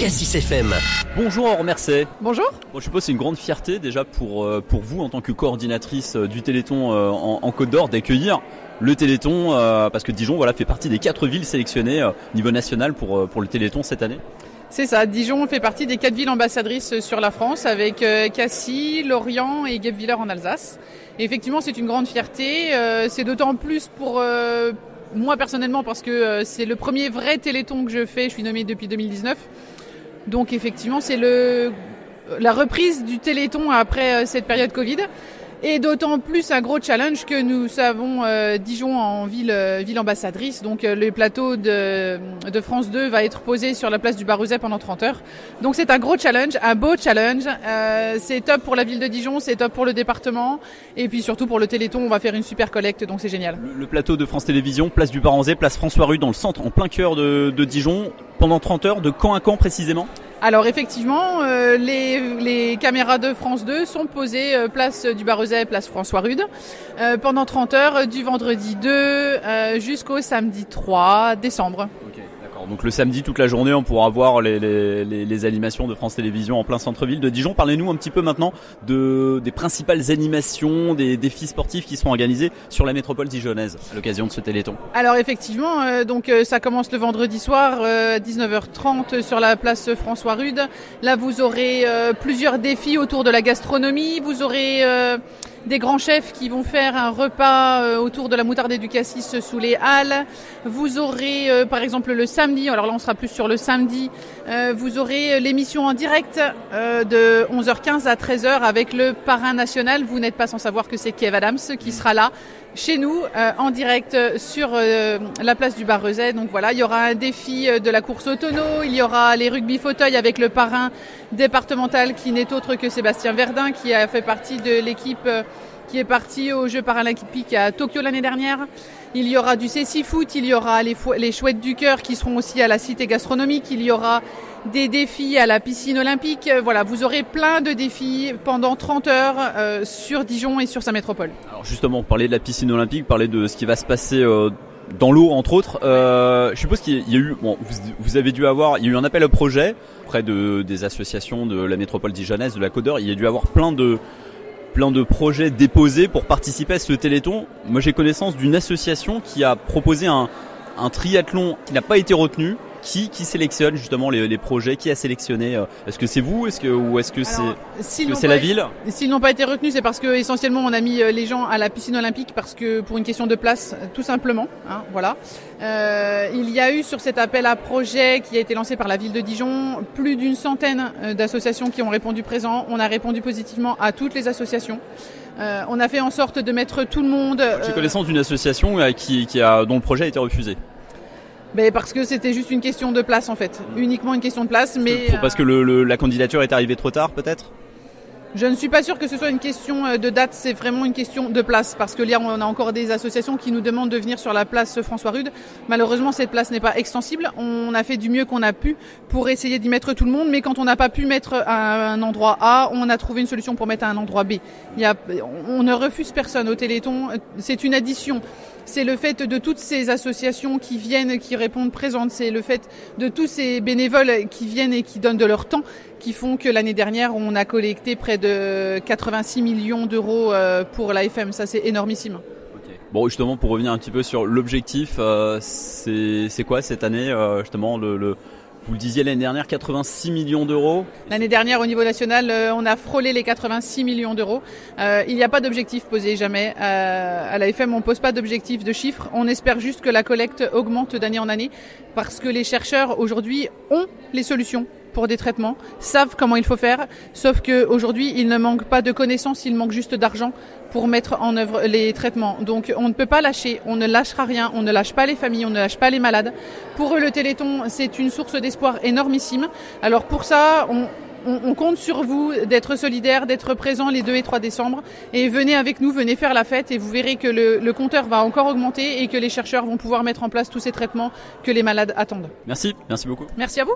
Cassis FM. Bonjour Aurore Mercet. Bonjour. Bon, je suppose que c'est une grande fierté déjà pour, euh, pour vous en tant que coordinatrice euh, du Téléthon euh, en, en Côte d'Or d'accueillir le Téléthon parce que Dijon voilà, fait partie des quatre villes sélectionnées au niveau national pour, pour le Téléthon cette année. C'est ça, Dijon fait partie des quatre villes ambassadrices sur la France avec Cassis, Lorient et Guebwiller en Alsace. Et effectivement, c'est une grande fierté. C'est d'autant plus pour moi personnellement parce que c'est le premier vrai Téléthon que je fais. Je suis nommée depuis 2019. Donc effectivement, c'est la reprise du Téléthon après cette période Covid. Et d'autant plus un gros challenge que nous savons euh, Dijon en ville, euh, ville ambassadrice. Donc euh, le plateau de, France 2 va être posé sur la place du Barouzet pendant 30 heures. Donc c'est un gros challenge, un beau challenge. c'est top pour la ville de Dijon, c'est top pour le département. Et puis surtout pour le Téléthon, on va faire une super collecte, donc c'est génial. Le, plateau de France Télévisions, place du Baranzé, place François Rue dans le centre, en plein cœur de, de Dijon, pendant 30 heures, de camp à camp précisément? Alors effectivement, euh, les, les, caméras de France 2 sont posées euh, place du Barrezet, place François Rude, euh, pendant 30 heures du vendredi 2 jusqu'au samedi 3 décembre. Donc le samedi toute la journée, on pourra voir les, animations de France Télévisions en plein centre-ville de Dijon. Parlez-nous un petit peu maintenant de, des principales animations, des défis sportifs qui seront organisés sur la métropole dijonnaise à l'occasion de ce Téléthon. Alors effectivement, euh, donc euh, ça commence le vendredi soir, 19h30 euh, sur la place François Rude. Là, vous aurez plusieurs défis autour de la gastronomie. Vous aurez des grands chefs qui vont faire un repas euh, autour de la moutarde du cassis sous les halles. Vous aurez euh, par exemple le samedi, alors là on sera plus sur le samedi, euh, vous aurez l'émission en direct de 11h15 à 13h avec le parrain national. Vous n'êtes pas sans savoir que c'est Kev Adams qui sera là chez nous en direct sur la place du Barrezet. Donc voilà, il y aura un défi de la course autono, il y aura les rugby fauteuils avec le parrain départemental qui n'est autre que Sébastien Verdun qui a fait partie de l'équipe qui est parti aux Jeux paralympiques à Tokyo l'année dernière. Il y aura du Cécifoot, Foot, il y aura les, les chouettes du cœur qui seront aussi à la cité gastronomique, il y aura des défis à la piscine olympique. Voilà, vous aurez plein de défis pendant 30 heures euh, sur Dijon et sur sa métropole. Alors justement, parler de la piscine olympique, parler de ce qui va se passer euh, dans l'eau entre autres. Euh, je suppose qu'il y a eu, bon, vous, avez dû avoir, il y a eu un appel au projet auprès de des associations de la métropole dijonnaise, de la Côte Il y a dû avoir plein de plein de projets déposés pour participer à ce Téléthon. Moi, j'ai connaissance d'une association qui a proposé un, un triathlon qui n'a pas été retenu. Qui, qui sélectionne justement les, les projets Qui a sélectionné euh, Est-ce que c'est vous Est-ce que ou est-ce que c'est c'est la ville S'ils n'ont pas été retenus, c'est parce que essentiellement on a mis euh, les gens à la piscine olympique parce que pour une question de place, tout simplement. Hein, voilà. Euh, il y a eu sur cet appel à projet qui a été lancé par la ville de Dijon plus d'une centaine euh, d'associations qui ont répondu présent. On a répondu positivement à toutes les associations. Euh, on a fait en sorte de mettre tout le monde. J'ai connaissance d'une association qui, qui a, dont le projet a été refusé. Mais parce que c'était juste une question de place en fait, uniquement une question de place. Mais parce que le, la candidature est arrivée trop tard peut-être? Je ne suis pas sûr que ce soit une question euh, de date, c'est vraiment une question de place. Parce que là, on a encore des associations qui nous demandent de venir sur la place François Rude. Malheureusement, cette place n'est pas extensible. On a fait du mieux qu'on a pu pour essayer d'y mettre tout le monde. Mais quand on n'a pas pu mettre un endroit A, on a trouvé une solution pour mettre un endroit B. On ne refuse personne au Téléthon. C'est une addition c'est le fait de toutes ces associations qui viennent, qui répondent présentes, c'est le fait de tous ces bénévoles qui viennent et qui donnent de leur temps qui font que l'année dernière, on a collecté près de 86 millions d'euros euh, pour l'AFM. Ça, c'est énormissime. Bon, justement, pour revenir un petit peu sur l'objectif, euh, c'est quoi cette année, euh, justement, le vous le disiez l'année dernière, 86 millions d'euros. L'année dernière, au niveau national, euh, on a frôlé les 86 millions d'euros. Il n'y a pas d'objectif posé jamais. À l'AFM, on ne pose pas d'objectif de chiffres. On espère juste que la collecte augmente d'année en année parce que les chercheurs aujourd'hui ont les solutions pour des traitements, savent comment il faut faire, sauf qu'aujourd'hui, il ne manque pas de connaissances, il manque juste d'argent pour mettre en œuvre les traitements. Donc on ne peut pas lâcher, on ne lâchera rien, on ne lâche pas les familles, on ne lâche pas les malades. Pour eux, le Téléthon, c'est une source d'espoir énormissime. Alors pour ça, on, on, compte sur vous d'être solidaires, d'être présents les 2 et 3 décembre. Et venez avec nous, venez faire la fête et vous verrez que le, le, compteur va encore augmenter et que les chercheurs vont pouvoir mettre en place tous ces traitements que les malades attendent. Merci, merci beaucoup. Merci à vous.